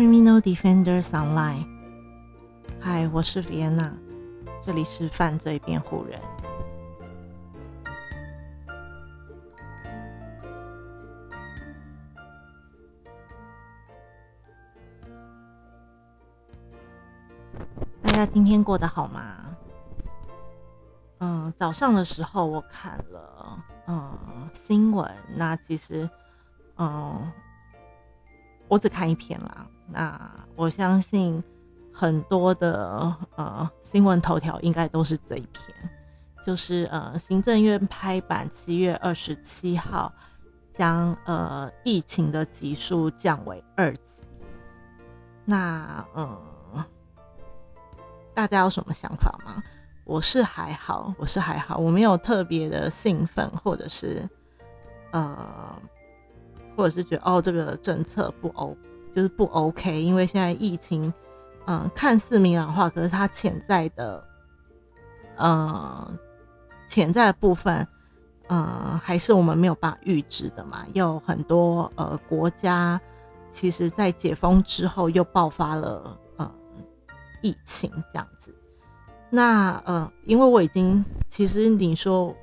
Criminal Defenders Online。嗨，我是 Vienna，这里是犯罪辩护人。大家今天过得好吗？嗯，早上的时候我看了嗯新闻，那其实嗯我只看一篇啦。那我相信很多的呃新闻头条应该都是这一篇，就是呃行政院拍板七月二十七号将呃疫情的级数降为二级。那嗯。大家有什么想法吗？我是还好，我是还好，我没有特别的兴奋，或者是呃，或者是觉得哦，这个政策不 O，就是不 OK，因为现在疫情，嗯，看似明朗化，可是它潜在的，呃，潜在的部分，嗯，还是我们没有办法预知的嘛。有很多呃国家，其实在解封之后又爆发了嗯。疫情这样子，那呃，因为我已经，其实你说，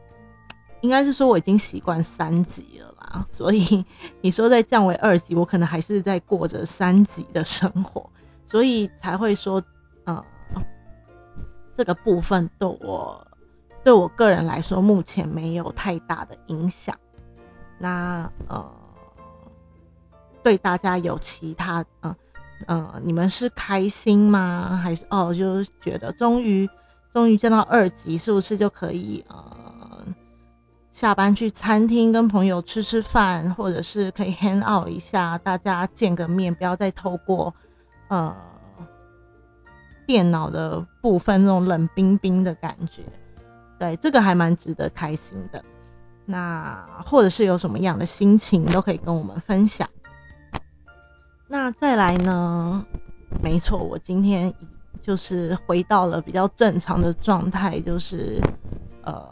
应该是说我已经习惯三级了啦，所以 你说再降为二级，我可能还是在过着三级的生活，所以才会说，呃，这个部分对我对我个人来说，目前没有太大的影响。那呃，对大家有其他嗯。嗯，你们是开心吗？还是哦，就是觉得终于终于见到二级，是不是就可以呃下班去餐厅跟朋友吃吃饭，或者是可以 hang out 一下，大家见个面，不要再透过呃电脑的部分那种冷冰冰的感觉。对，这个还蛮值得开心的。那或者是有什么样的心情，都可以跟我们分享。那再来呢？没错，我今天就是回到了比较正常的状态，就是呃，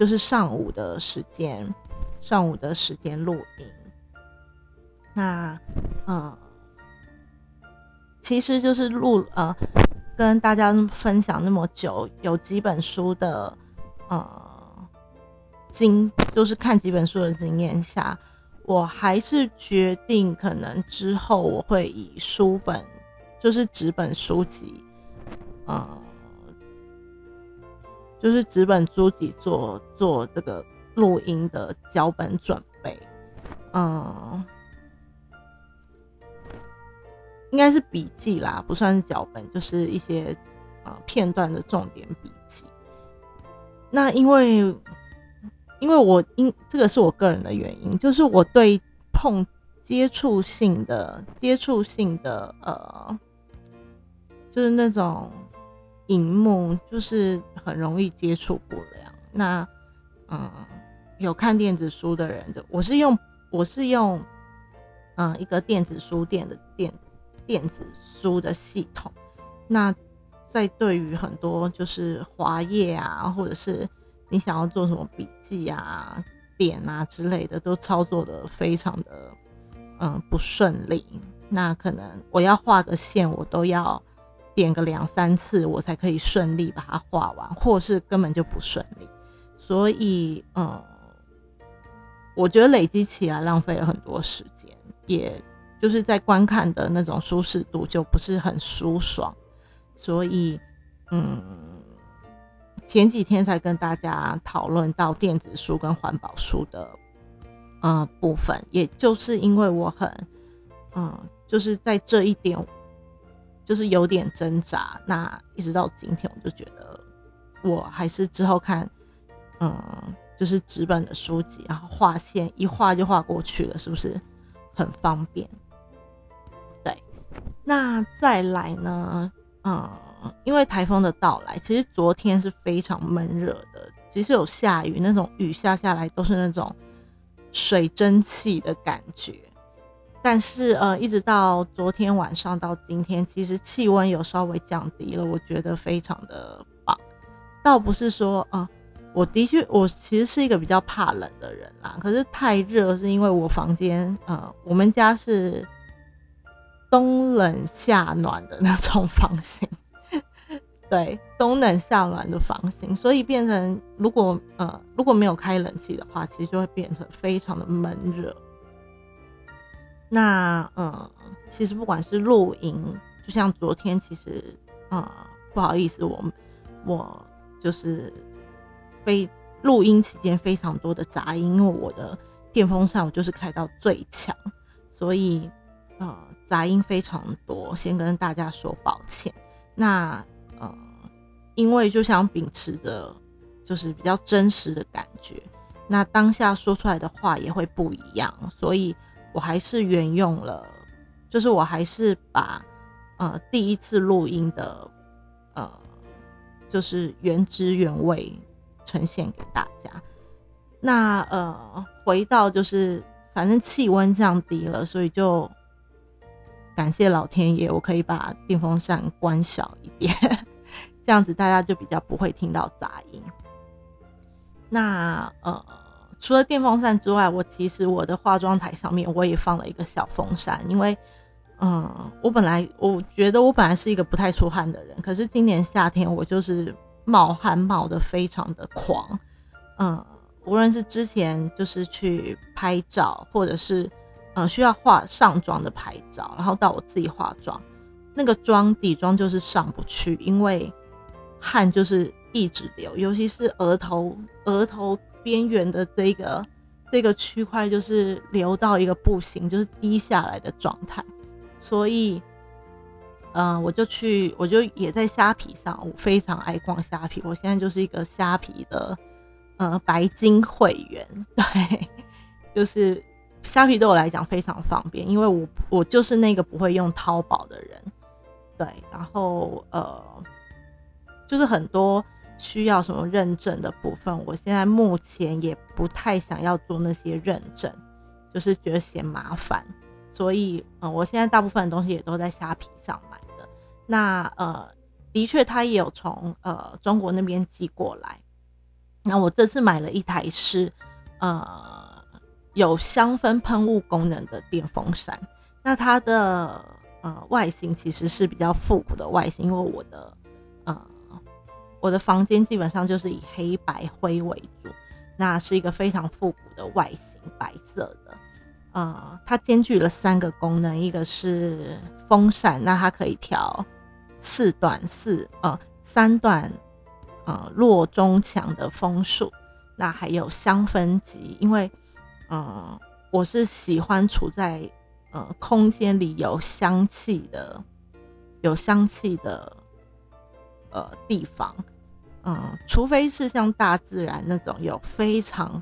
就是上午的时间，上午的时间录音。那嗯，其实就是录呃，跟大家分享那么久，有几本书的呃经，就是看几本书的经验下。我还是决定，可能之后我会以书本，就是纸本书籍，呃，就是纸本书籍做做这个录音的脚本准备，嗯，应该是笔记啦，不算是脚本，就是一些呃片段的重点笔记。那因为。因为我因这个是我个人的原因，就是我对碰接触性的接触性的呃，就是那种荧幕，就是很容易接触不良。那嗯，有看电子书的人，的我是用我是用嗯一个电子书店的电电子书的系统。那在对于很多就是滑页啊，或者是你想要做什么笔记啊、点啊之类的，都操作的非常的嗯不顺利。那可能我要画个线，我都要点个两三次，我才可以顺利把它画完，或是根本就不顺利。所以嗯，我觉得累积起来浪费了很多时间，也就是在观看的那种舒适度就不是很舒爽。所以嗯。前几天才跟大家讨论到电子书跟环保书的呃部分，也就是因为我很嗯，就是在这一点就是有点挣扎。那一直到今天，我就觉得我还是之后看嗯，就是纸本的书籍，然后画线一画就画过去了，是不是很方便？对，那再来呢？嗯，因为台风的到来，其实昨天是非常闷热的。其实有下雨，那种雨下下来都是那种水蒸气的感觉。但是呃，一直到昨天晚上到今天，其实气温有稍微降低了，我觉得非常的棒。倒不是说啊，我的确我其实是一个比较怕冷的人啦。可是太热是因为我房间呃，我们家是冬冷夏暖的那种房型，对，冬冷夏暖的房型，所以变成如果呃如果没有开冷气的话，其实就会变成非常的闷热。那呃，其实不管是露营，就像昨天，其实呃不好意思，我我就是非录音期间非常多的杂音，因为我的电风扇我就是开到最强，所以呃杂音非常多，先跟大家说抱歉。那呃，因为就想秉持着就是比较真实的感觉，那当下说出来的话也会不一样，所以。我还是沿用了，就是我还是把呃第一次录音的呃就是原汁原味呈现给大家。那呃回到就是反正气温降低了，所以就感谢老天爷，我可以把电风扇关小一点，这样子大家就比较不会听到杂音。那呃。除了电风扇之外，我其实我的化妆台上面我也放了一个小风扇，因为，嗯，我本来我觉得我本来是一个不太出汗的人，可是今年夏天我就是冒汗冒的非常的狂，嗯，无论是之前就是去拍照，或者是嗯需要化上妆的拍照，然后到我自己化妆，那个妆底妆就是上不去，因为汗就是一直流，尤其是额头额头。边缘的这个这个区块就是流到一个不行，就是低下来的状态，所以，嗯，我就去，我就也在虾皮上，我非常爱逛虾皮，我现在就是一个虾皮的，呃，白金会员，对，就是虾皮对我来讲非常方便，因为我我就是那个不会用淘宝的人，对，然后呃，就是很多。需要什么认证的部分，我现在目前也不太想要做那些认证，就是觉得嫌麻烦，所以嗯，我现在大部分的东西也都在虾皮上买的。那呃，的确他也有从呃中国那边寄过来。那我这次买了一台是呃有香氛喷雾功能的电风扇，那它的呃外形其实是比较复古的外形，因为我的呃。我的房间基本上就是以黑白灰为主，那是一个非常复古的外形，白色的。呃，它兼具了三个功能，一个是风扇，那它可以调四段四呃三段呃弱中强的风速，那还有香氛机，因为呃我是喜欢处在呃空间里有香气的，有香气的。呃，地方，嗯，除非是像大自然那种有非常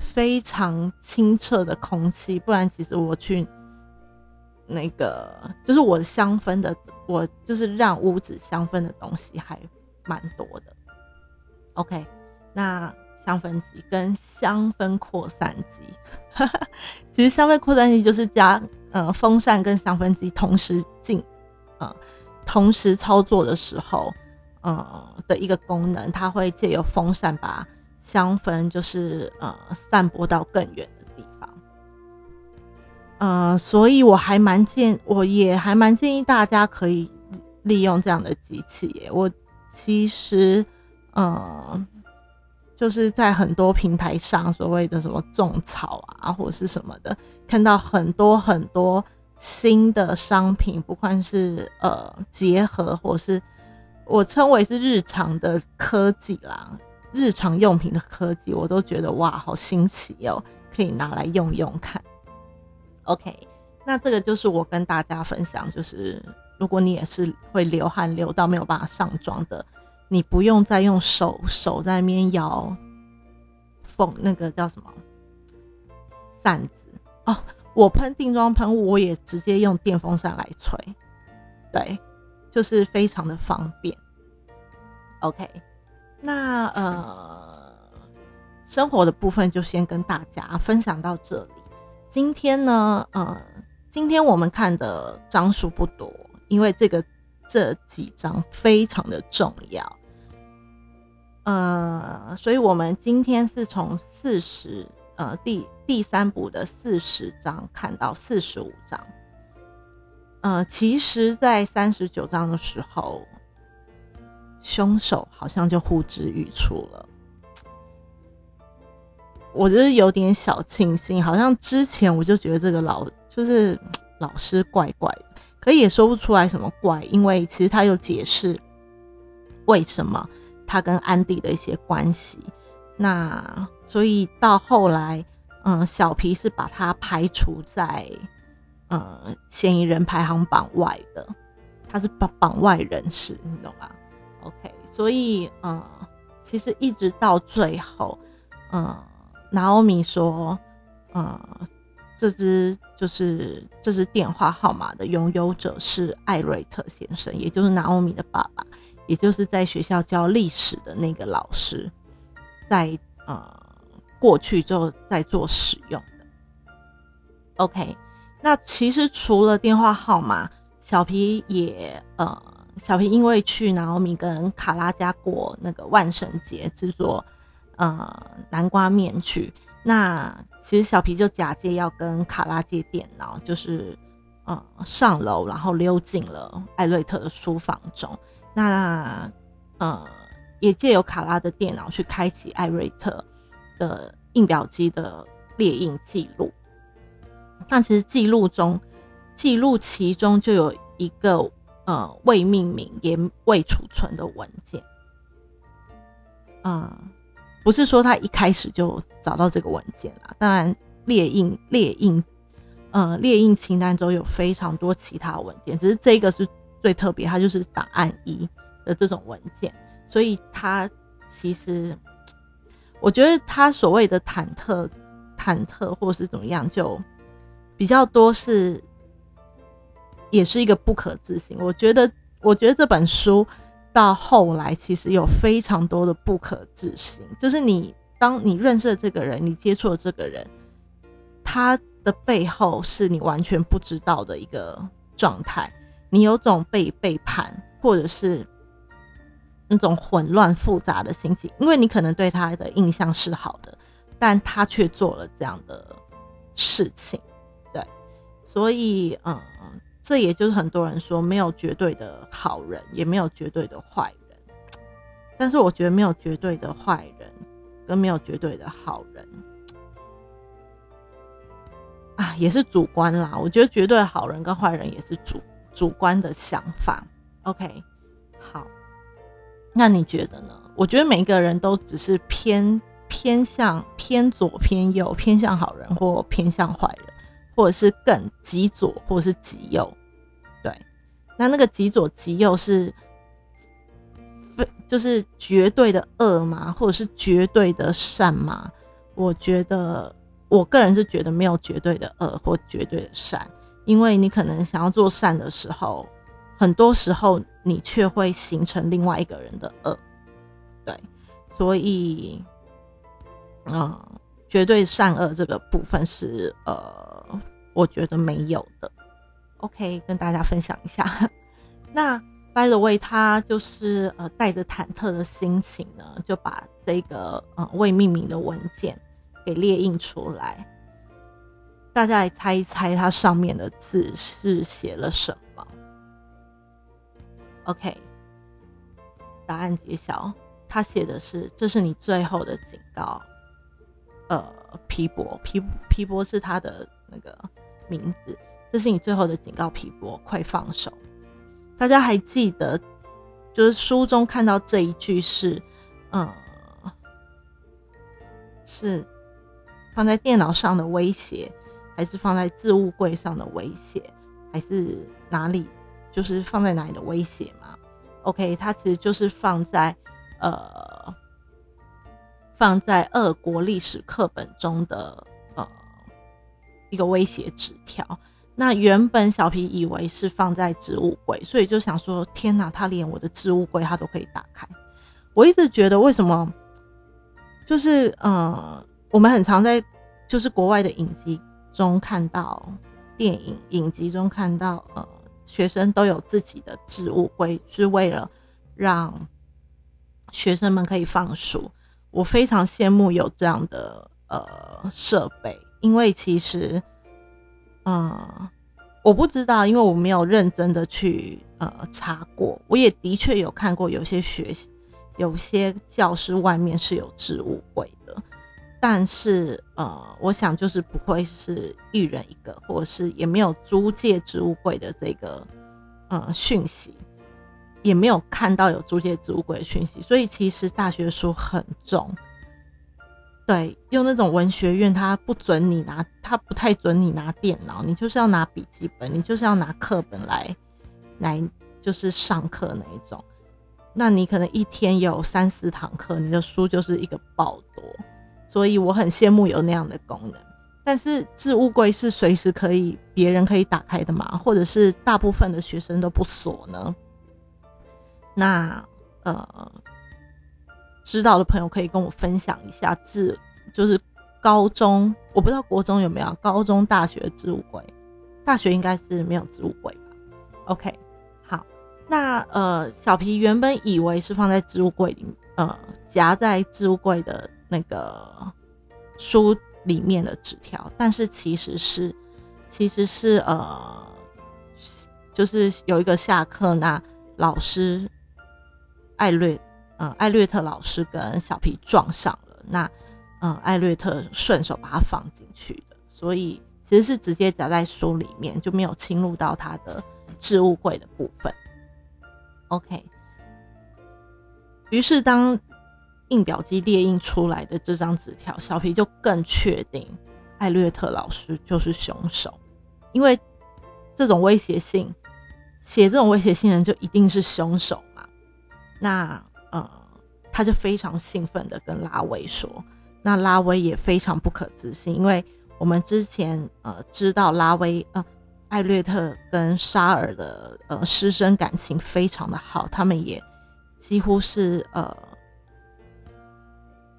非常清澈的空气，不然其实我去那个就是我香氛的，我就是让屋子香氛的东西还蛮多的。OK，那香氛机跟香氛扩散机，其实香氛扩散机就是加呃风扇跟香氛机同时进，啊，同时操作的时候。呃的一个功能，它会借由风扇把香氛就是呃散播到更远的地方。呃，所以我还蛮建，我也还蛮建议大家可以利用这样的机器。我其实呃就是在很多平台上，所谓的什么种草啊，或者是什么的，看到很多很多新的商品，不管是呃结合或是。我称为是日常的科技啦，日常用品的科技，我都觉得哇，好新奇哦，可以拿来用用看。OK，那这个就是我跟大家分享，就是如果你也是会流汗流到没有办法上妆的，你不用再用手手在那边摇风，那个叫什么扇子哦，我喷定妆喷雾，我也直接用电风扇来吹，对。就是非常的方便，OK，那呃，生活的部分就先跟大家分享到这里。今天呢，呃，今天我们看的章数不多，因为这个这几章非常的重要，呃，所以我们今天是从四十呃第第三部的四十章看到四十五章。呃，其实，在三十九章的时候，凶手好像就呼之欲出了。我觉得有点小庆幸，好像之前我就觉得这个老就是 老师怪怪的，可也说不出来什么怪，因为其实他有解释为什么他跟安迪的一些关系。那所以到后来，嗯，小皮是把他排除在呃嫌疑人排行榜外的，他是榜榜外人士，你懂吗？OK，所以呃，其实一直到最后，嗯。拿欧米说：“呃，这支就是这支电话号码的拥有者是艾瑞特先生，也就是拿欧米的爸爸，也就是在学校教历史的那个老师，在呃过去就在做使用的。OK，那其实除了电话号码，小皮也呃，小皮因为去拿欧米跟卡拉家过那个万圣节制作。”呃，南瓜面去。那其实小皮就假借要跟卡拉借电脑，就是呃上楼，然后溜进了艾瑞特的书房中。那呃也借由卡拉的电脑去开启艾瑞特的印表机的列印记录。那其实记录中，记录其中就有一个呃未命名也未储存的文件。嗯。不是说他一开始就找到这个文件啦，当然列印列印，呃，列印清单中有非常多其他文件，只是这个是最特别，它就是档案一的这种文件，所以他其实，我觉得他所谓的忐忑、忐忑或是怎么样，就比较多是，也是一个不可置信。我觉得，我觉得这本书。到后来，其实有非常多的不可置信，就是你当你认识了这个人，你接触了这个人，他的背后是你完全不知道的一个状态，你有种被背叛，或者是那种混乱复杂的心情，因为你可能对他的印象是好的，但他却做了这样的事情，所以嗯。这也就是很多人说没有绝对的好人，也没有绝对的坏人。但是我觉得没有绝对的坏人，跟没有绝对的好人，啊，也是主观啦。我觉得绝对好人跟坏人也是主主观的想法。OK，好，那你觉得呢？我觉得每个人都只是偏偏向偏左偏右，偏向好人或偏向坏人。或者是更极左，或者是极右，对，那那个极左极右是，就是绝对的恶吗？或者是绝对的善吗？我觉得，我个人是觉得没有绝对的恶或绝对的善，因为你可能想要做善的时候，很多时候你却会形成另外一个人的恶，对，所以，嗯。绝对善恶这个部分是呃，我觉得没有的。OK，跟大家分享一下。那 By the way，他就是呃带着忐忑的心情呢，就把这个呃未命名的文件给列印出来。大家来猜一猜，它上面的字是写了什么？OK，答案揭晓，他写的是：“这是你最后的警告。”呃，皮博皮皮博是他的那个名字。这是你最后的警告，皮博，快放手！大家还记得，就是书中看到这一句是，嗯，是放在电脑上的威胁，还是放在置物柜上的威胁，还是哪里？就是放在哪里的威胁吗？OK，它其实就是放在呃。放在俄国历史课本中的呃一个威胁纸条。那原本小皮以为是放在置物柜，所以就想说：天哪，他连我的置物柜他都可以打开。我一直觉得为什么，就是呃，我们很常在就是国外的影集中看到，电影影集中看到，呃，学生都有自己的置物柜，是为了让学生们可以放书。我非常羡慕有这样的呃设备，因为其实，嗯，我不知道，因为我没有认真的去呃查过。我也的确有看过有些学习，有些教室外面是有置物柜的，但是呃，我想就是不会是一人一个，或者是也没有租借置物柜的这个呃讯息，也没有看到有租借置物柜的讯息，所以其实大学书很重。对，用那种文学院，他不准你拿，他不太准你拿电脑，你就是要拿笔记本，你就是要拿课本来，来就是上课那一种。那你可能一天有三四堂课，你的书就是一个爆多，所以我很羡慕有那样的功能。但是置物柜是随时可以别人可以打开的嘛，或者是大部分的学生都不锁呢？那呃。知道的朋友可以跟我分享一下置，就是高中我不知道国中有没有，高中大学的置物柜，大学应该是没有置物柜吧？OK，好，那呃小皮原本以为是放在置物柜里，呃夹在置物柜的那个书里面的纸条，但是其实是其实是呃就是有一个下课那老师艾略。嗯，艾略特老师跟小皮撞上了，那嗯，艾略特顺手把它放进去的，所以其实是直接夹在书里面，就没有侵入到他的置物柜的部分。OK，于是当印表机列印出来的这张纸条，小皮就更确定艾略特老师就是凶手，因为这种威胁性写这种威胁性人就一定是凶手，那。呃，他就非常兴奋的跟拉威说，那拉威也非常不可置信，因为我们之前呃知道拉威呃艾略特跟沙尔的呃师生感情非常的好，他们也几乎是呃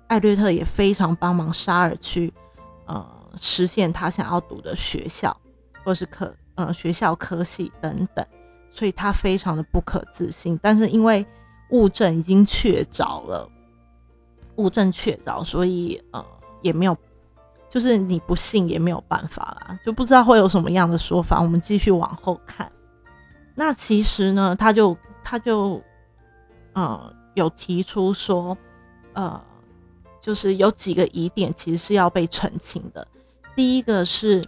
艾略特也非常帮忙沙尔去呃实现他想要读的学校或是科呃学校科系等等，所以他非常的不可置信，但是因为。物证已经确凿了，物证确凿，所以呃也没有，就是你不信也没有办法啦，就不知道会有什么样的说法。我们继续往后看，那其实呢，他就他就呃有提出说，呃，就是有几个疑点其实是要被澄清的。第一个是，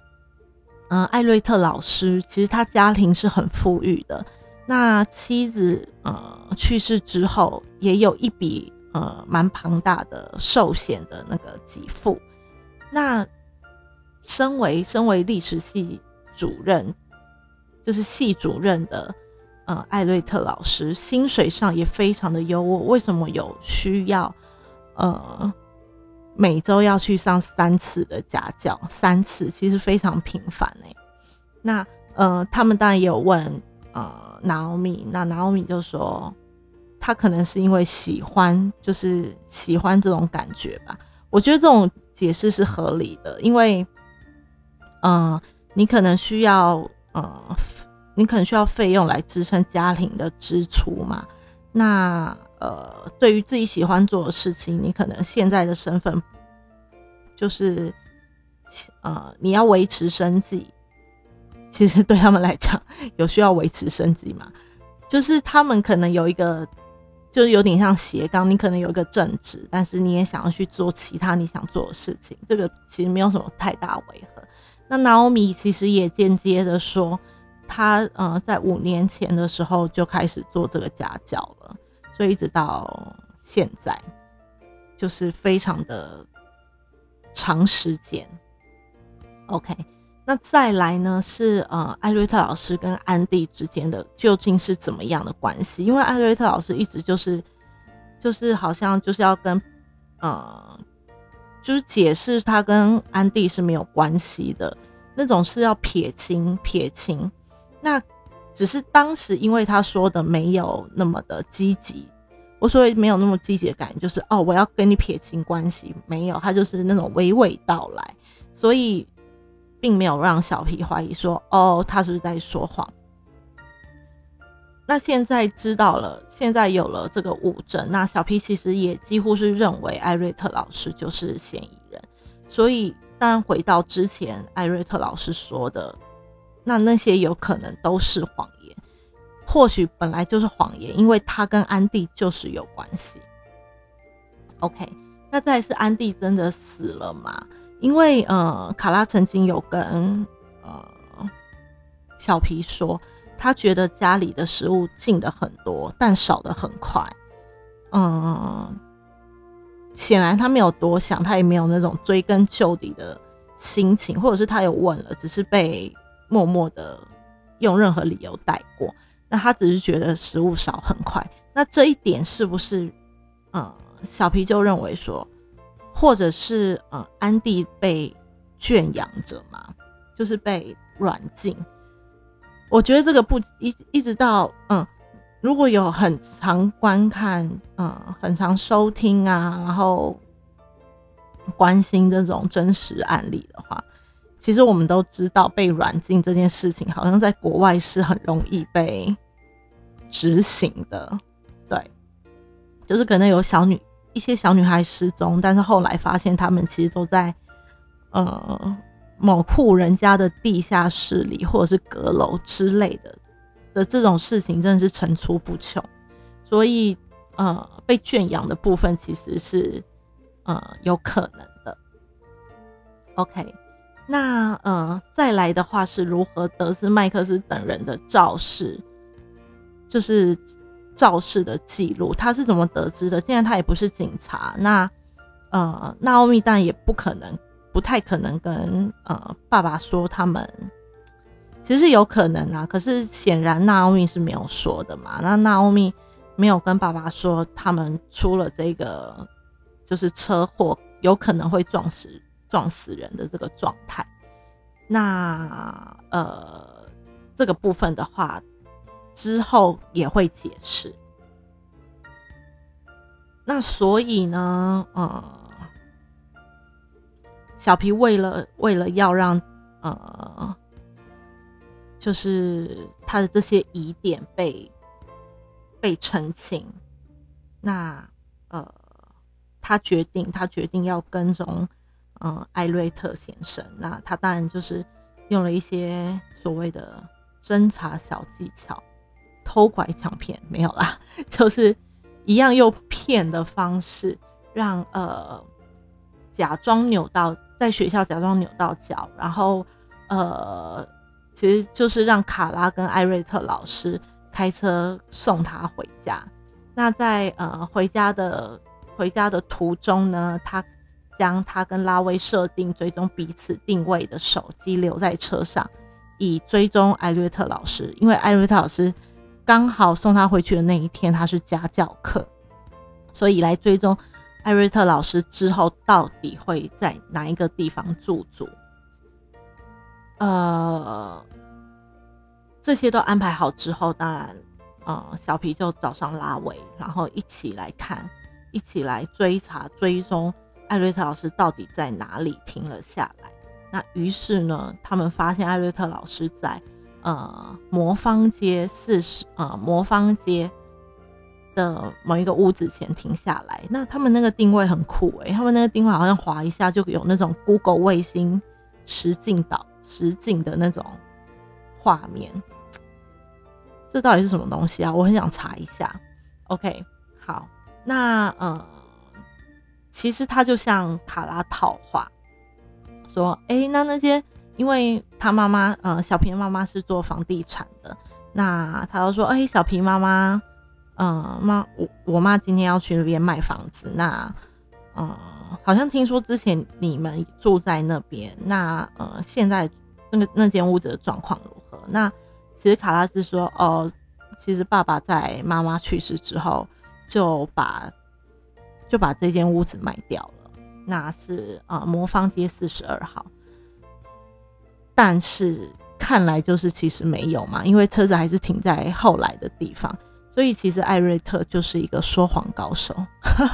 嗯，艾瑞特老师其实他家庭是很富裕的。那妻子呃去世之后，也有一笔呃蛮庞大的寿险的那个给付。那身为身为历史系主任，就是系主任的呃艾瑞特老师，薪水上也非常的优渥。为什么有需要呃每周要去上三次的家教？三次其实非常频繁哎。那呃他们当然也有问。呃，拿奥米，那拿奥米就说，他可能是因为喜欢，就是喜欢这种感觉吧。我觉得这种解释是合理的，因为，嗯，你可能需要，呃，你可能需要费用来支撑家庭的支出嘛。那，呃，对于自己喜欢做的事情，你可能现在的身份，就是，呃，你要维持生计。其实对他们来讲，有需要维持生计嘛？就是他们可能有一个，就是有点像斜杠，你可能有一个正职，但是你也想要去做其他你想做的事情，这个其实没有什么太大违和。那 Naomi 其实也间接的说，他呃在五年前的时候就开始做这个家教了，所以一直到现在，就是非常的长时间。OK。那再来呢？是呃，艾瑞特老师跟安迪之间的究竟是怎么样的关系？因为艾瑞特老师一直就是，就是好像就是要跟，呃，就是解释他跟安迪是没有关系的那种，是要撇清撇清。那只是当时因为他说的没有那么的积极，我所以没有那么积极的感觉，就是哦，我要跟你撇清关系，没有，他就是那种娓娓道来，所以。并没有让小皮怀疑说：“哦，他是不是在说谎？”那现在知道了，现在有了这个物证，那小皮其实也几乎是认为艾瑞特老师就是嫌疑人。所以，当然回到之前艾瑞特老师说的，那那些有可能都是谎言，或许本来就是谎言，因为他跟安迪就是有关系。OK，那再是安迪真的死了吗？因为呃，卡拉曾经有跟呃小皮说，他觉得家里的食物进的很多，但少的很快。嗯，显然他没有多想，他也没有那种追根究底的心情，或者是他有问了，只是被默默的用任何理由带过。那他只是觉得食物少很快。那这一点是不是，嗯，小皮就认为说？或者是呃，安迪被圈养着嘛，就是被软禁。我觉得这个不一一直到嗯，如果有很常观看嗯，很常收听啊，然后关心这种真实案例的话，其实我们都知道被软禁这件事情，好像在国外是很容易被执行的。对，就是可能有小女。一些小女孩失踪，但是后来发现她们其实都在呃某户人家的地下室里，或者是阁楼之类的的这种事情，真的是层出不穷。所以呃，被圈养的部分其实是呃有可能的。OK，那呃再来的话是如何得知麦克斯等人的肇事，就是。肇事的记录，他是怎么得知的？现在他也不是警察，那呃，那奥米但也不可能，不太可能跟呃爸爸说他们，其实有可能啊，可是显然纳奥米是没有说的嘛。那纳奥米没有跟爸爸说他们出了这个就是车祸，有可能会撞死撞死人的这个状态。那呃，这个部分的话。之后也会解释。那所以呢，呃，小皮为了为了要让呃，就是他的这些疑点被被澄清，那呃，他决定他决定要跟踪嗯艾瑞特先生。那他当然就是用了一些所谓的侦查小技巧。偷拐抢骗没有啦，就是一样用骗的方式，让呃假装扭到在学校假装扭到脚，然后呃其实就是让卡拉跟艾瑞特老师开车送他回家。那在呃回家的回家的途中呢，他将他跟拉威设定追踪彼此定位的手机留在车上，以追踪艾瑞特老师，因为艾瑞特老师。刚好送他回去的那一天，他是家教课，所以来追踪艾瑞特老师之后到底会在哪一个地方驻足。呃，这些都安排好之后，当然，呃，小皮就找上拉维，然后一起来看，一起来追查追踪艾瑞特老师到底在哪里停了下来。那于是呢，他们发现艾瑞特老师在。呃，魔方街四十，呃，魔方街的某一个屋子前停下来。那他们那个定位很酷诶，他们那个定位好像滑一下就有那种 Google 卫星实景导实景的那种画面。这到底是什么东西啊？我很想查一下。OK，好，那呃，其实它就像卡拉套话，说，哎，那那些。因为他妈妈，呃，小皮妈妈是做房地产的，那他就说，哎，小皮妈妈，嗯，妈，我我妈今天要去那边卖房子，那，嗯，好像听说之前你们住在那边，那，呃，现在那个那间屋子的状况如何？那其实卡拉斯说，哦，其实爸爸在妈妈去世之后就把就把这间屋子卖掉了，那是呃魔方街四十二号。但是看来就是其实没有嘛，因为车子还是停在后来的地方，所以其实艾瑞特就是一个说谎高手。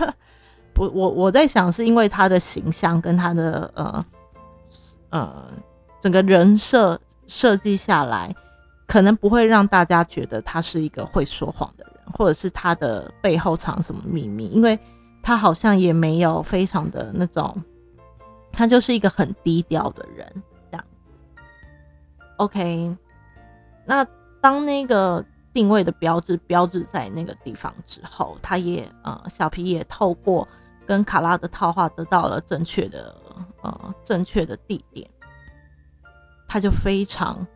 不，我我在想是因为他的形象跟他的呃呃整个人设设计下来，可能不会让大家觉得他是一个会说谎的人，或者是他的背后藏什么秘密，因为他好像也没有非常的那种，他就是一个很低调的人。OK，那当那个定位的标志标志在那个地方之后，他也呃小皮也透过跟卡拉的套话得到了正确的呃正确的地点，他就非常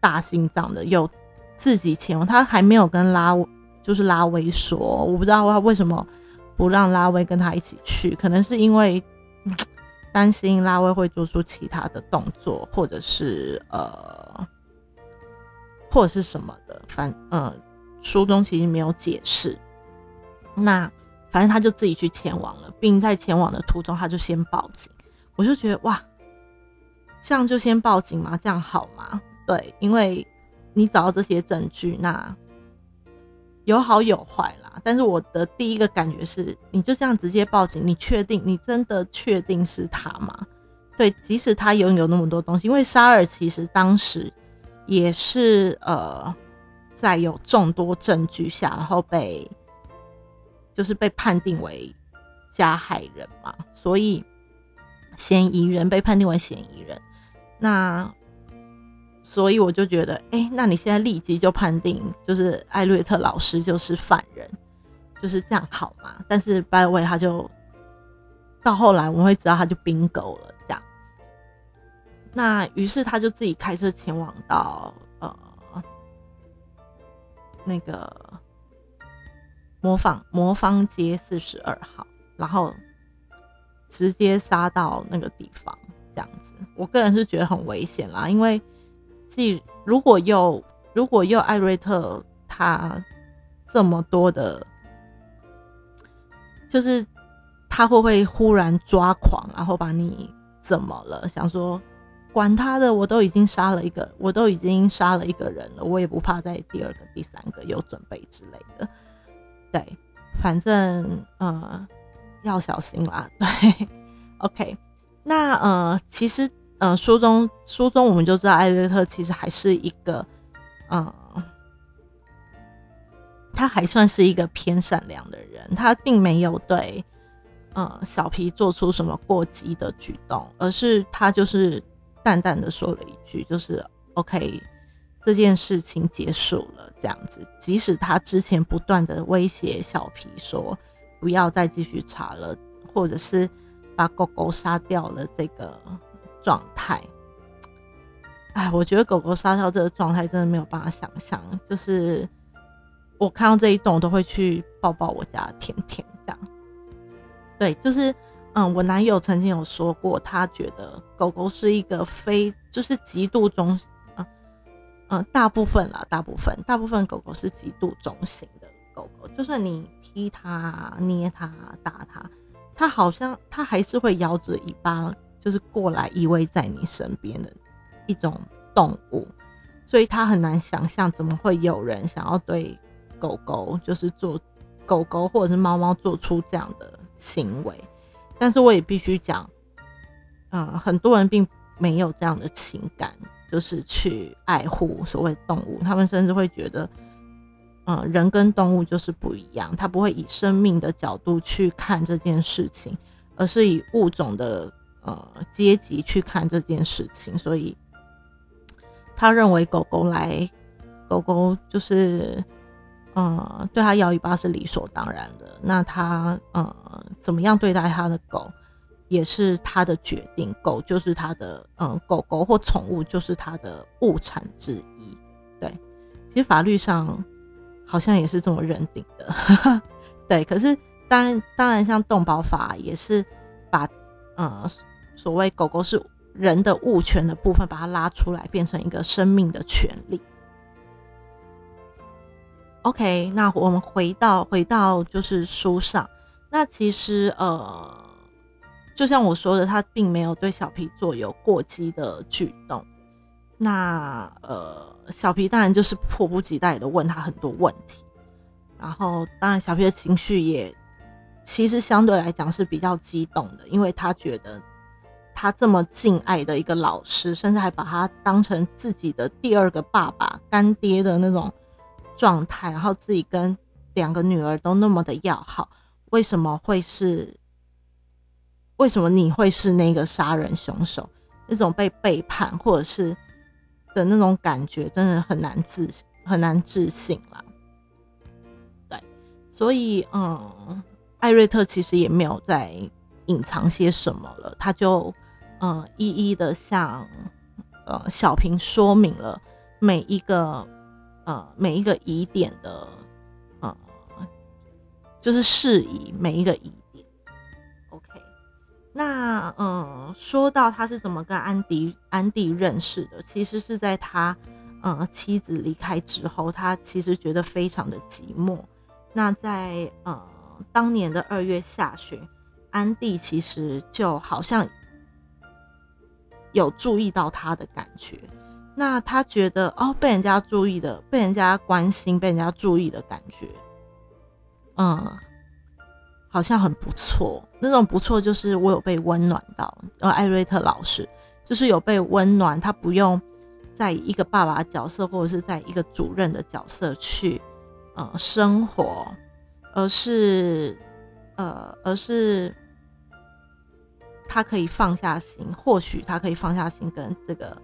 大心脏的又自己前往，他还没有跟拉就是拉威说，我不知道他为什么不让拉威跟他一起去，可能是因为。担心拉威会做出其他的动作，或者是呃，或者是什么的，反呃，书中其实没有解释。那反正他就自己去前往了，并在前往的途中，他就先报警。我就觉得哇，这样就先报警吗？这样好吗？对，因为你找到这些证据，那。有好有坏啦，但是我的第一个感觉是，你就这样直接报警，你确定你真的确定是他吗？对，即使他拥有那么多东西，因为沙尔其实当时也是呃，在有众多证据下，然后被就是被判定为加害人嘛，所以嫌疑人被判定为嫌疑人，那。所以我就觉得，哎，那你现在立即就判定就是艾略特老师就是犯人，就是这样好吗？但是 by way，他就到后来我们会知道他就冰狗了这样。那于是他就自己开车前往到呃那个模仿魔方街四十二号，然后直接杀到那个地方这样子。我个人是觉得很危险啦，因为。既如果又如果又艾瑞特他这么多的，就是他会不会忽然抓狂，然后把你怎么了？想说管他的，我都已经杀了一个，我都已经杀了一个人了，我也不怕在第二个、第三个有准备之类的。对，反正呃要小心啦。对，OK，那呃其实。嗯，书中书中我们就知道艾略特其实还是一个，嗯，他还算是一个偏善良的人，他并没有对，嗯，小皮做出什么过激的举动，而是他就是淡淡的说了一句，就是 “OK”，这件事情结束了，这样子。即使他之前不断的威胁小皮说不要再继续查了，或者是把狗狗杀掉了，这个。状态，哎，我觉得狗狗杀掉这个状态真的没有办法想象。就是我看到这一栋，都会去抱抱我家甜甜这样。对，就是嗯，我男友曾经有说过，他觉得狗狗是一个非就是极度忠，嗯嗯，大部分啦，大部分大部分狗狗是极度忠心的狗狗，就算你踢它、捏它、打它，它好像它还是会摇着尾巴。就是过来依偎在你身边的一种动物，所以他很难想象怎么会有人想要对狗狗，就是做狗狗或者是猫猫做出这样的行为。但是我也必须讲，嗯，很多人并没有这样的情感，就是去爱护所谓动物。他们甚至会觉得，嗯，人跟动物就是不一样，他不会以生命的角度去看这件事情，而是以物种的。呃，阶级去看这件事情，所以他认为狗狗来，狗狗就是，嗯，对他摇尾巴是理所当然的。那他呃，怎么样对待他的狗，也是他的决定。狗就是他的，嗯，狗狗或宠物就是他的物产之一。对，其实法律上好像也是这么认定的。对，可是当然，当然，像动保法也是把，呃。所谓狗狗是人的物权的部分，把它拉出来，变成一个生命的权利。OK，那我们回到回到就是书上，那其实呃，就像我说的，他并没有对小皮做有过激的举动。那呃，小皮当然就是迫不及待的问他很多问题，然后当然小皮的情绪也其实相对来讲是比较激动的，因为他觉得。他这么敬爱的一个老师，甚至还把他当成自己的第二个爸爸、干爹的那种状态，然后自己跟两个女儿都那么的要好，为什么会是？为什么你会是那个杀人凶手？那种被背叛或者是的那种感觉，真的很难自很难置信啦。对，所以嗯，艾瑞特其实也没有在隐藏些什么了，他就嗯一一的向呃小平说明了每一个呃每一个疑点的呃就是事宜每一个疑点，OK。那嗯，说到他是怎么跟安迪安迪认识的，其实是在他嗯妻子离开之后，他其实觉得非常的寂寞。那在呃当年的二月下旬，安迪其实就好像有注意到他的感觉。那他觉得哦，被人家注意的，被人家关心，被人家注意的感觉，嗯。好像很不错，那种不错就是我有被温暖到。呃，艾瑞特老师就是有被温暖，他不用在一个爸爸角色或者是在一个主任的角色去呃生活，而是呃而是他可以放下心，或许他可以放下心跟这个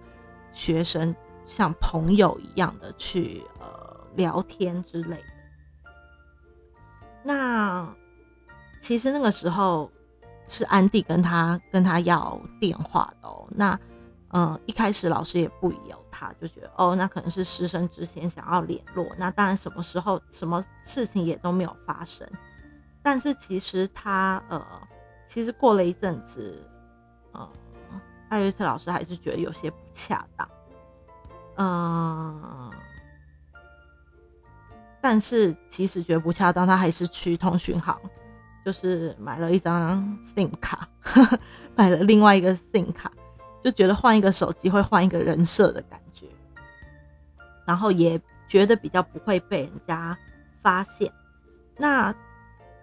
学生像朋友一样的去呃聊天之类的。那。其实那个时候是安迪跟他跟他要电话的哦。那嗯，一开始老师也不疑有他，就觉得哦，那可能是师生之间想要联络。那当然，什么时候什么事情也都没有发生。但是其实他呃，其实过了一阵子，呃，艾瑞特老师还是觉得有些不恰当。嗯，但是其实觉得不恰当，他还是去通讯行。就是买了一张 SIM 卡，买了另外一个 SIM 卡，就觉得换一个手机会换一个人设的感觉，然后也觉得比较不会被人家发现。那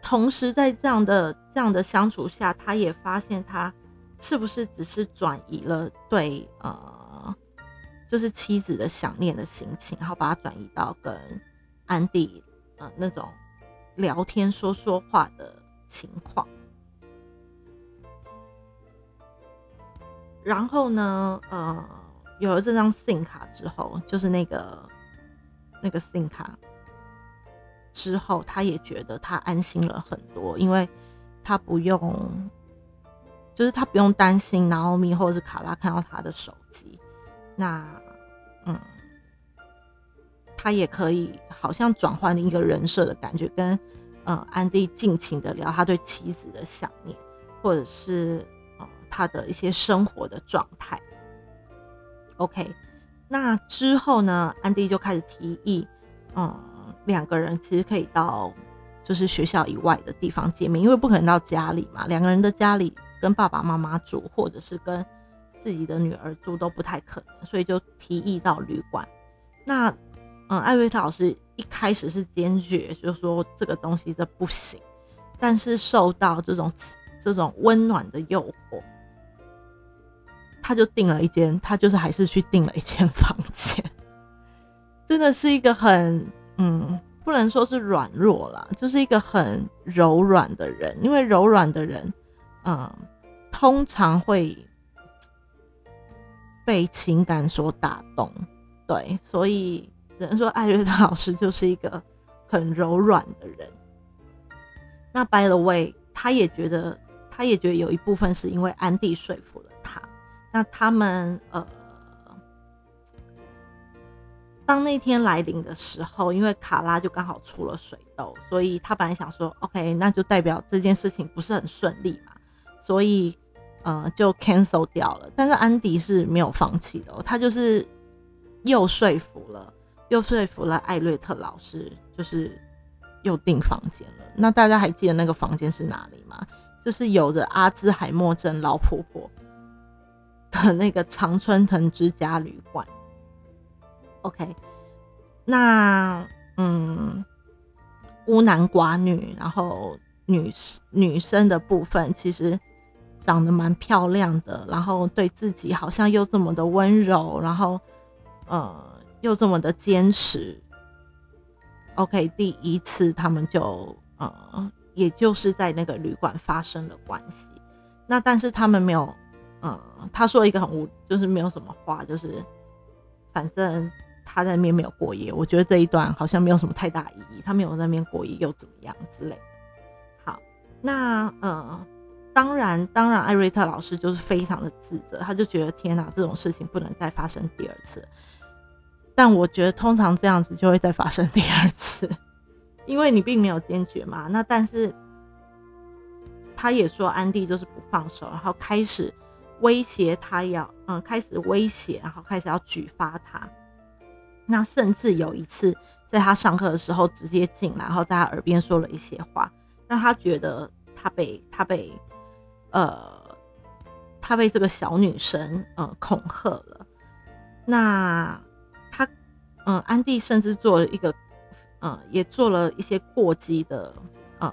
同时在这样的这样的相处下，他也发现他是不是只是转移了对呃，就是妻子的想念的心情，然后把它转移到跟安迪呃那种聊天说说话的。情况，然后呢？呃，有了这张 SIM 卡之后，就是那个那个 SIM 卡之后，他也觉得他安心了很多，因为他不用，就是他不用担心拿奥米或者是卡拉看到他的手机。那，嗯，他也可以好像转换另一个人设的感觉，跟。嗯，安迪尽情的聊他对妻子的想念，或者是嗯他的一些生活的状态。OK，那之后呢，安迪就开始提议，嗯，两个人其实可以到就是学校以外的地方见面，因为不可能到家里嘛，两个人的家里跟爸爸妈妈住，或者是跟自己的女儿住都不太可能，所以就提议到旅馆。那嗯，艾瑞特老师。一开始是坚决，就说这个东西这不行，但是受到这种这种温暖的诱惑，他就订了一间，他就是还是去订了一间房间，真的是一个很嗯，不能说是软弱啦，就是一个很柔软的人，因为柔软的人，嗯，通常会被情感所打动，对，所以。只能说艾瑞特老师就是一个很柔软的人。那 By the way，他也觉得，他也觉得有一部分是因为安迪说服了他。那他们呃，当那天来临的时候，因为卡拉就刚好出了水痘，所以他本来想说，OK，那就代表这件事情不是很顺利嘛，所以呃就 cancel 掉了。但是安迪是没有放弃的，他就是又说服了。又说服了艾瑞特老师，就是又订房间了。那大家还记得那个房间是哪里吗？就是有着阿兹海默症老婆婆的那个常春藤之家旅馆。OK，那嗯，孤男寡女，然后女女生的部分其实长得蛮漂亮的，然后对自己好像又这么的温柔，然后呃。又这么的坚持，OK，第一次他们就呃，也就是在那个旅馆发生了关系。那但是他们没有嗯，他说一个很无，就是没有什么话，就是反正他在那边没有过夜。我觉得这一段好像没有什么太大意义，他没有在那边过夜又怎么样之类的。好，那呃，当然，当然，艾瑞特老师就是非常的自责，他就觉得天哪，这种事情不能再发生第二次。但我觉得通常这样子就会再发生第二次，因为你并没有坚决嘛。那但是他也说安迪就是不放手，然后开始。威胁他要，嗯，开始威胁，然后开始要举发他。那甚至有一次，在他上课的时候，直接进来，然后在他耳边说了一些话，让他觉得他被他被，呃，他被这个小女生，呃，恐吓了。那他，嗯，安迪甚至做了一个，嗯，也做了一些过激的，呃，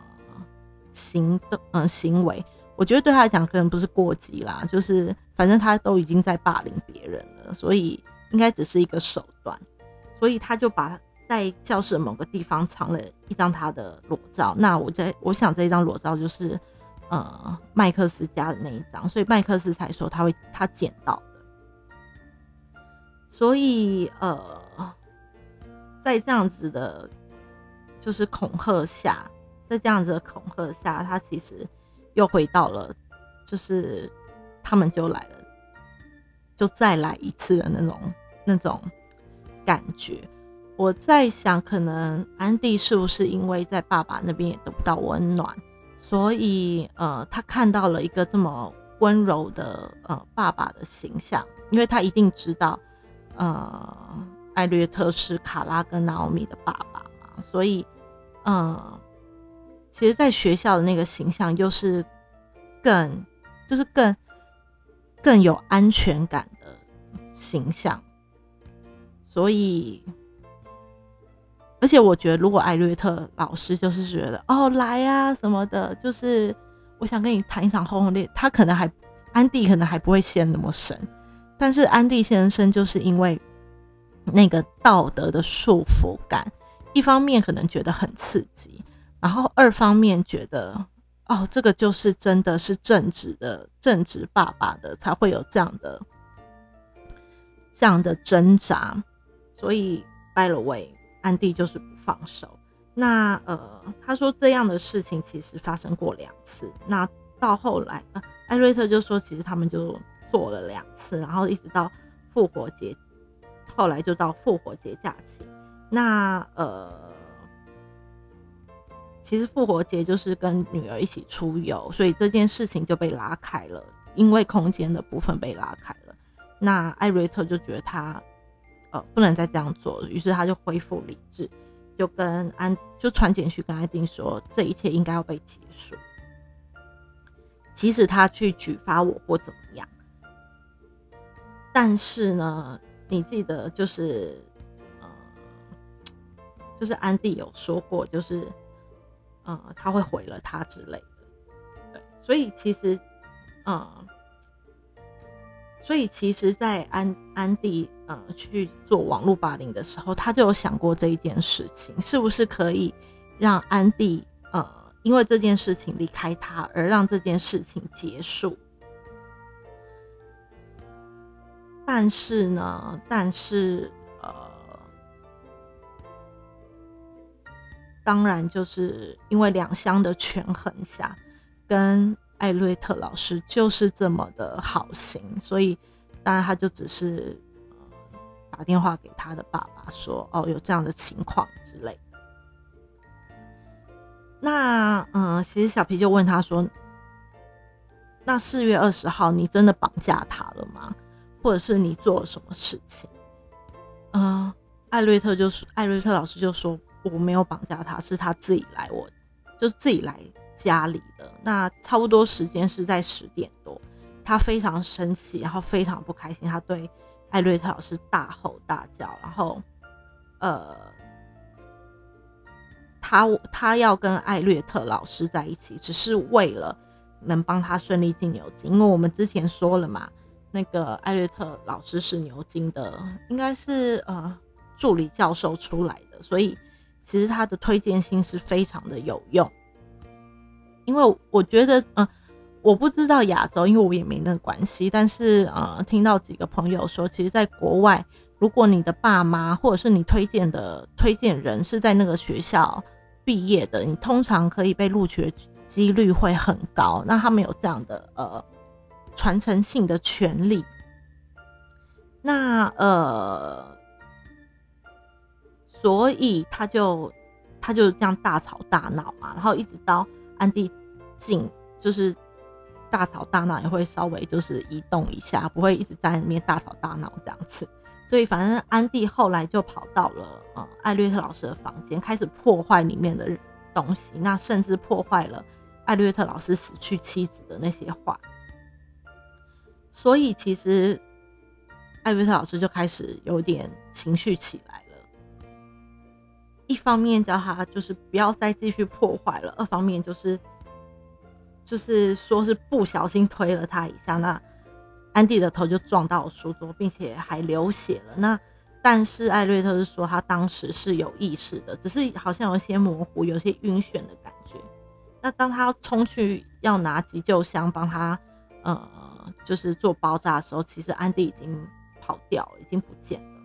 行动，嗯，行为。我觉得对他来讲可能不是过激啦，就是反正他都已经在霸凌别人了，所以应该只是一个手段，所以他就把在教室某个地方藏了一张他的裸照。那我在我想这一张裸照就是呃麦克斯家的那一张，所以麦克斯才说他会他捡到的。所以呃，在这样子的，就是恐吓下，在这样子的恐吓下，他其实。又回到了，就是他们就来了，就再来一次的那种那种感觉。我在想，可能安迪是不是因为在爸爸那边也得不到温暖，所以呃，他看到了一个这么温柔的呃爸爸的形象，因为他一定知道呃艾略特是卡拉跟纳奥米的爸爸嘛，所以嗯。其实，在学校的那个形象又是更，就是更更有安全感的形象，所以，而且我觉得，如果艾略特老师就是觉得哦来呀什么的，就是我想跟你谈一场轰轰烈，他可能还安迪可能还不会陷那么深，但是安迪先生就是因为那个道德的束缚感，一方面可能觉得很刺激。然后二方面觉得，哦，这个就是真的是正直的正直爸爸的才会有这样的这样的挣扎，所以 by the way，安迪就是不放手。那呃，他说这样的事情其实发生过两次。那到后来，艾瑞特就说其实他们就做了两次，然后一直到复活节，后来就到复活节假期。那呃。其实复活节就是跟女儿一起出游，所以这件事情就被拉开了，因为空间的部分被拉开了。那艾瑞特就觉得他，呃，不能再这样做，于是他就恢复理智，就跟安就传简讯跟安丁说，这一切应该要被结束，即使他去举发我或怎么样。但是呢，你记得就是，呃，就是安迪有说过，就是。嗯，他会毁了他之类的，对，所以其实，嗯，所以其实，在安安迪呃去做网络霸凌的时候，他就有想过这一件事情，是不是可以让安迪呃因为这件事情离开他，而让这件事情结束？但是呢，但是呃。当然，就是因为两相的权衡下，跟艾瑞特老师就是这么的好心，所以当然他就只是呃打电话给他的爸爸说：“哦，有这样的情况之类。”那嗯，其实小皮就问他说：“那四月二十号你真的绑架他了吗？或者是你做了什么事情？”嗯，艾瑞特就是艾瑞特老师就说。我没有绑架他，是他自己来，我就是自己来家里的。那差不多时间是在十点多，他非常生气，然后非常不开心，他对艾瑞特老师大吼大叫，然后呃，他他要跟艾略特老师在一起，只是为了能帮他顺利进牛津，因为我们之前说了嘛，那个艾略特老师是牛津的，应该是呃助理教授出来的，所以。其实他的推荐信是非常的有用，因为我觉得，嗯，我不知道亚洲，因为我也没那个关系。但是呃，听到几个朋友说，其实，在国外，如果你的爸妈或者是你推荐的推荐人是在那个学校毕业的，你通常可以被录取的几率会很高。那他们有这样的呃传承性的权利。那呃，所以他就他就这样大吵大闹嘛，然后一直到安迪进，就是大吵大闹也会稍微就是移动一下，不会一直在里面大吵大闹这样子。所以反正安迪后来就跑到了呃艾略特老师的房间，开始破坏里面的东西，那甚至破坏了艾略特老师死去妻子的那些画。所以其实。艾瑞特老师就开始有点情绪起来，一方面叫他就是不要再继续破坏了，二方面就是就是说是不小心推了他一下，那安迪的头就撞到书桌，并且还流血了。那但是艾瑞特是说他当时是有意识的，只是好像有些模糊，有些晕眩的感觉。那当他冲去要拿急救箱帮他呃就是做包扎的时候，其实安迪已经。跑掉了，已经不见了。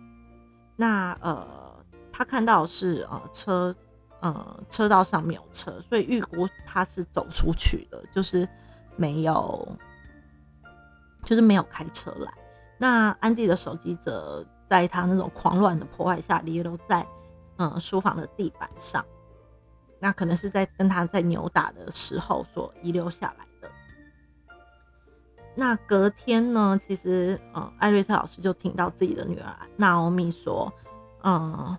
那呃，他看到是呃车，呃车道上没有车，所以预估他是走出去的，就是没有，就是没有开车来。那安迪的手机则在他那种狂乱的破坏下遗留在嗯书房的地板上，那可能是在跟他在扭打的时候所遗留下来的。那隔天呢？其实，呃，艾瑞特老师就听到自己的女儿娜欧米说，嗯，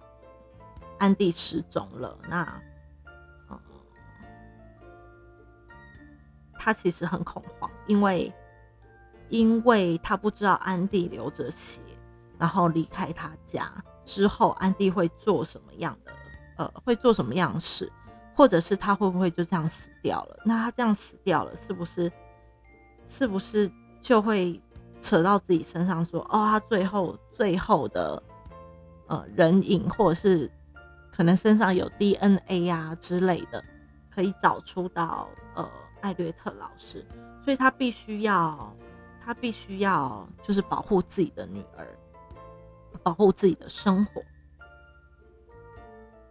安迪失踪了。那，他其实很恐慌，因为，因为他不知道安迪流着血，然后离开他家之后，安迪会做什么样的，呃，会做什么样的事，或者是他会不会就这样死掉了？那他这样死掉了，是不是？是不是就会扯到自己身上说哦，他最后最后的呃人影，或者是可能身上有 DNA 啊之类的，可以找出到呃艾略特老师，所以他必须要他必须要就是保护自己的女儿，保护自己的生活。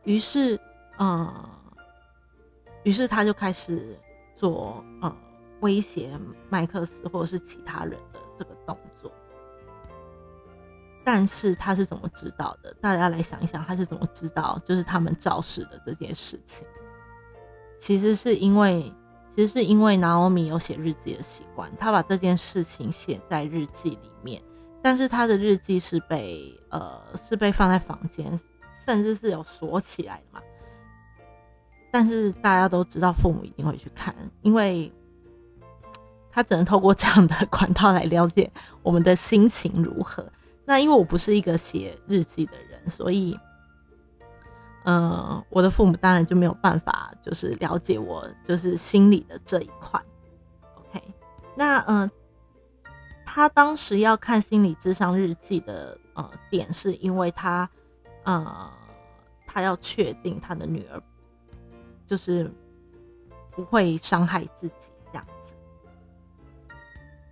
于是，呃，于是他就开始做呃。威胁麦克斯或者是其他人的这个动作，但是他是怎么知道的？大家来想一想，他是怎么知道就是他们肇事的这件事情？其实是因为，其实是因为拿欧米有写日记的习惯，他把这件事情写在日记里面，但是他的日记是被呃是被放在房间，甚至是有锁起来的嘛。但是大家都知道，父母一定会去看，因为。他只能透过这样的 管道来了解我们的心情如何。那因为我不是一个写日记的人，所以，呃，我的父母当然就没有办法，就是了解我就是心里的这一块。OK，那嗯，他当时要看心理智商日记的呃点，是因为他呃，他要确定他的女儿就是不会伤害自己。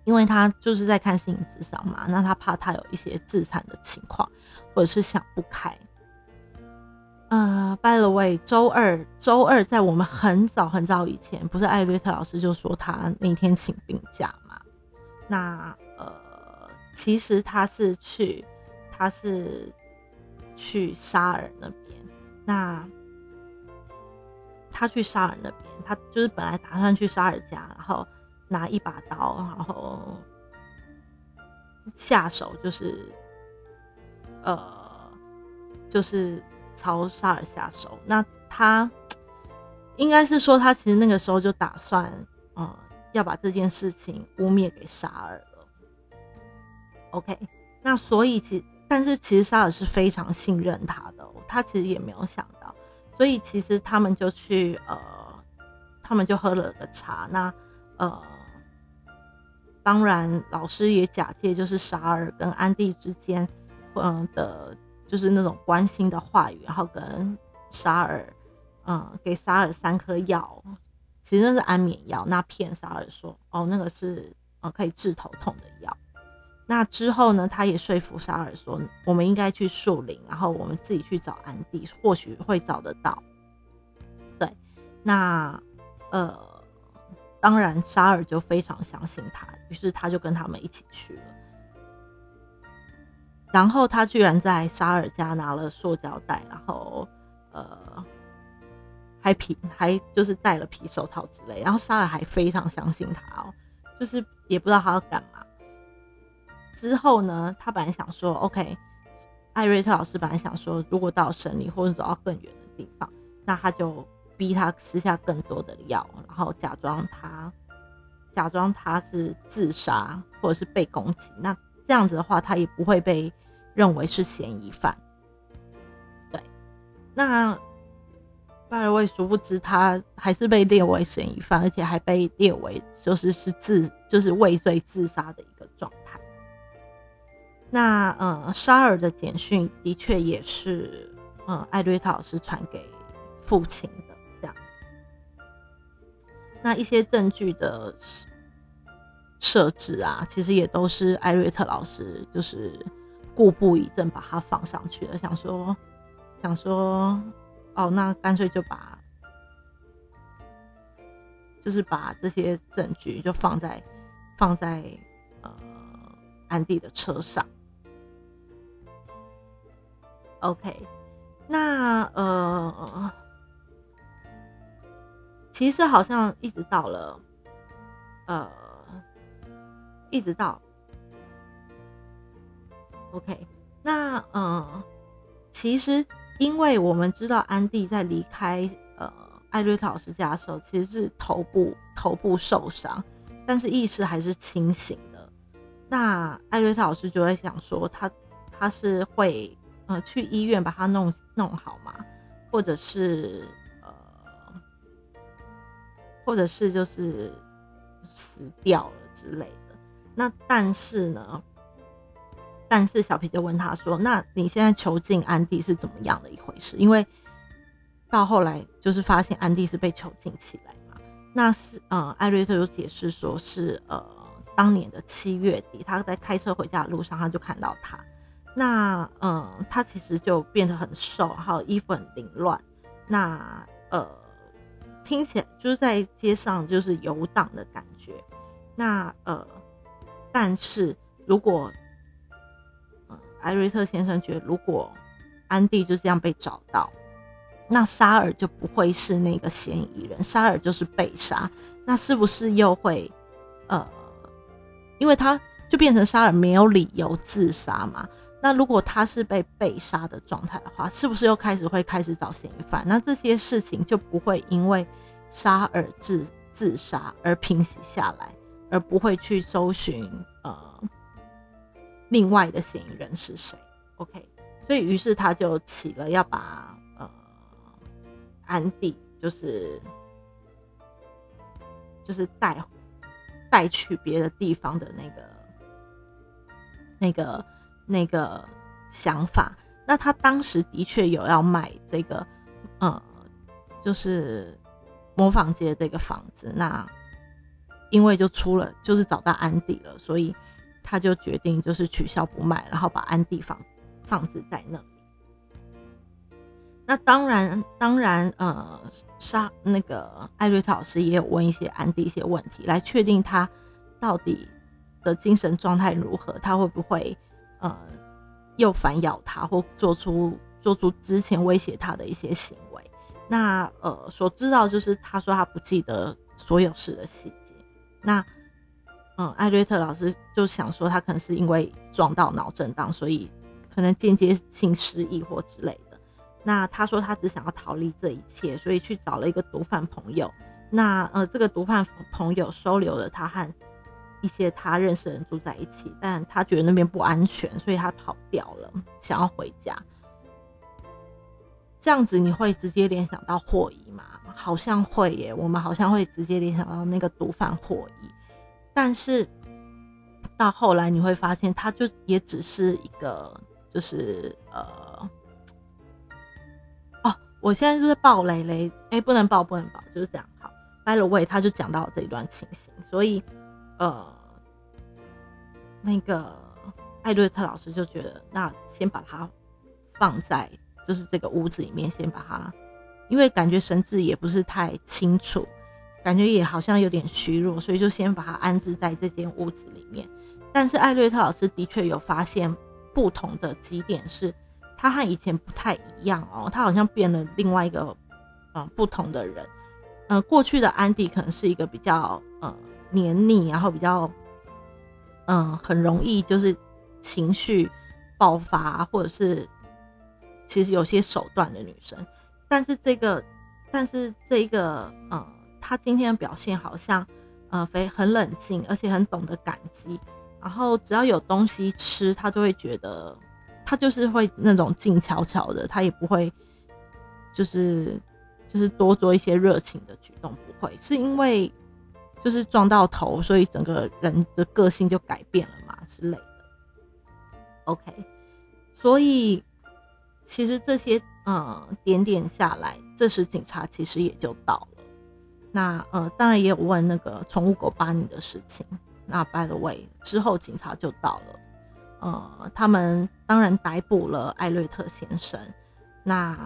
因为他就是在看心理智商嘛，那他怕他有一些自残的情况，或者是想不开。呃，by the way，周二周二在我们很早很早以前，不是艾略特老师就说他那天请病假嘛？那呃，其实他是去他是去沙尔那边，那他去沙尔那边，他就是本来打算去沙尔家，然后。拿一把刀，然后下手就是，呃，就是朝沙尔下手。那他应该是说，他其实那个时候就打算，嗯，要把这件事情污蔑给沙尔了。OK，那所以其但是其实沙尔是非常信任他的，他其实也没有想到，所以其实他们就去，呃，他们就喝了个茶，那呃。当然，老师也假借就是沙尔跟安迪之间，嗯的，就是那种关心的话语，然后跟沙尔，嗯，给沙尔三颗药，其实那是安眠药，那骗沙尔说，哦，那个是呃可以治头痛的药。那之后呢，他也说服沙尔说，我们应该去树林，然后我们自己去找安迪，或许会找得到。对，那呃，当然沙尔就非常相信他，于是他就跟他们一起去了。然后他居然在沙尔家拿了塑胶袋，然后呃。还皮还就是戴了皮手套之类，然后沙尔还非常相信他哦，就是也不知道他要干嘛。之后呢，他本来想说，OK，艾瑞特老师本来想说，如果到省里或者走到更远的地方，那他就逼他吃下更多的药，然后假装他假装他是自杀或者是被攻击，那这样子的话，他也不会被认为是嫌疑犯。对，那。拜尔威殊不知，他还是被列为嫌疑犯，而且还被列为就是是自就是畏罪自杀的一个状态。那呃，沙尔的简讯的确也是呃艾瑞特老师传给父亲的。那一些证据的设置啊，其实也都是艾瑞特老师就是故布疑阵把它放上去了，想说想说。哦，那干脆就把，就是把这些证据就放在放在呃安迪的车上。OK，那呃，其实好像一直到了呃，一直到 OK，那呃，其实。因为我们知道安迪在离开呃艾瑞特老师家的时候，其实是头部头部受伤，但是意识还是清醒的。那艾瑞特老师就在想说，他他是会呃去医院把他弄弄好吗？或者是，或者是就是死掉了之类的。那但是呢？但是小皮就问他说：“那你现在囚禁安迪是怎么样的一回事？因为到后来就是发现安迪是被囚禁起来嘛。那是呃，艾瑞特有解释说是呃，当年的七月底，他在开车回家的路上，他就看到他。那嗯，他其实就变得很瘦，然后衣服很凌乱。那呃，听起来就是在街上就是游荡的感觉。那呃，但是如果艾瑞特先生觉得，如果安迪就这样被找到，那沙尔就不会是那个嫌疑人，沙尔就是被杀。那是不是又会，呃，因为他就变成沙尔没有理由自杀嘛？那如果他是被被杀的状态的话，是不是又开始会开始找嫌疑犯？那这些事情就不会因为沙尔自自杀而平息下来，而不会去搜寻呃。另外的嫌疑人是谁？OK，所以于是他就起了要把呃安迪就是就是带带去别的地方的那个那个那个想法。那他当时的确有要买这个呃，就是模仿街这个房子。那因为就出了，就是找到安迪了，所以。他就决定就是取消不卖，然后把安迪放放置在那里。那当然，当然，呃，沙那个艾瑞特老师也有问一些安迪一些问题，来确定他到底的精神状态如何，他会不会呃又反咬他，或做出做出之前威胁他的一些行为。那呃，所知道就是他说他不记得所有事的细节。那嗯，艾瑞特老师就想说，他可能是因为撞到脑震荡，所以可能间接性失忆或之类的。那他说他只想要逃离这一切，所以去找了一个毒贩朋友。那呃，这个毒贩朋友收留了他和一些他认识的人住在一起，但他觉得那边不安全，所以他跑掉了，想要回家。这样子你会直接联想到霍伊吗？好像会耶，我们好像会直接联想到那个毒贩霍伊。但是到后来你会发现，他就也只是一个，就是呃，哦，我现在就是爆雷雷，哎，不能爆，不能爆，就是这样。好，，by the way，他就讲到这一段情形，所以呃，那个艾略特老师就觉得，那先把它放在就是这个屋子里面，先把它，因为感觉神志也不是太清楚，感觉也好像有点虚弱，所以就先把它安置在这间屋子里面。但是艾略特老师的确有发现不同的几点是。他和以前不太一样哦，他好像变了另外一个，嗯，不同的人。呃，过去的安迪可能是一个比较呃黏腻，然后比较，嗯，很容易就是情绪爆发，或者是其实有些手段的女生。但是这个，但是这个，呃，她今天的表现好像，呃，非很冷静，而且很懂得感激。然后只要有东西吃，她就会觉得。他就是会那种静悄悄的，他也不会，就是就是多做一些热情的举动，不会是因为就是撞到头，所以整个人的个性就改变了嘛之类的。OK，所以其实这些嗯点点下来，这时警察其实也就到了。那呃，当然也有问那个宠物狗巴尼的事情。那 By the way，之后警察就到了。呃，他们当然逮捕了艾略特先生，那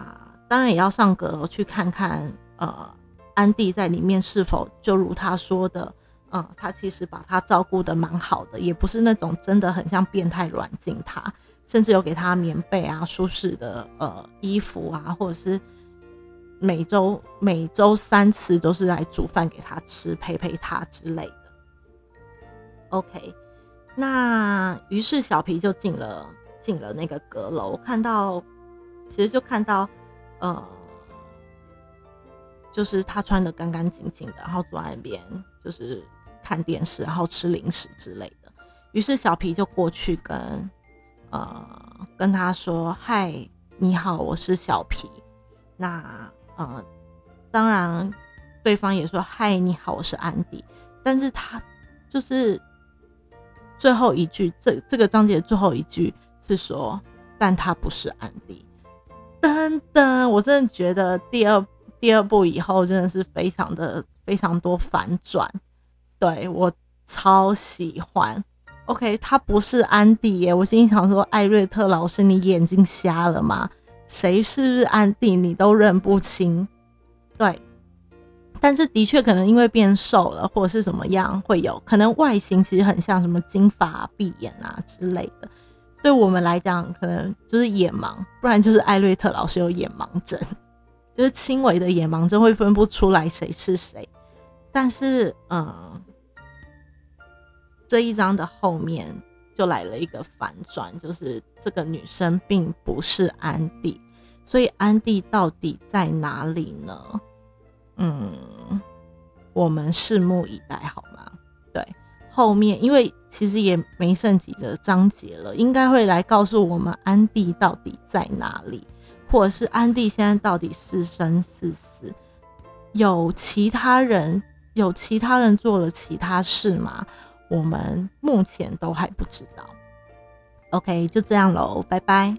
当然也要上阁楼去看看，呃，安迪在里面是否就如他说的，嗯，他其实把他照顾的蛮好的，也不是那种真的很像变态软禁他，甚至有给他棉被啊、舒适的呃衣服啊，或者是每周每周三次都是来煮饭给他吃、陪陪他之类的。OK。那于是小皮就进了进了那个阁楼，看到其实就看到，呃，就是他穿的干干净净的，然后坐在那边就是看电视，然后吃零食之类的。于是小皮就过去跟呃跟他说：“嗨，你好，我是小皮。”那呃，当然对方也说：“嗨，你好，我是安迪。”但是他就是。最后一句，这这个章节最后一句是说，但他不是安迪。噔噔，我真的觉得第二第二部以后真的是非常的非常多反转，对我超喜欢。OK，他不是安迪耶，我心想说，艾瑞特老师，你眼睛瞎了吗？谁是不是安迪，你都认不清？对。但是的确可能因为变瘦了，或者是怎么样，会有可能外形其实很像什么金发碧眼啊之类的。对我们来讲，可能就是眼盲，不然就是艾瑞特老师有眼盲症，就是轻微的眼盲症会分不出来谁是谁。但是，嗯，这一章的后面就来了一个反转，就是这个女生并不是安迪，所以安迪到底在哪里呢？嗯，我们拭目以待好吗？对，后面因为其实也没剩几个章节了，应该会来告诉我们安迪到底在哪里，或者是安迪现在到底是生是死？有其他人有其他人做了其他事吗？我们目前都还不知道。OK，就这样喽，拜拜。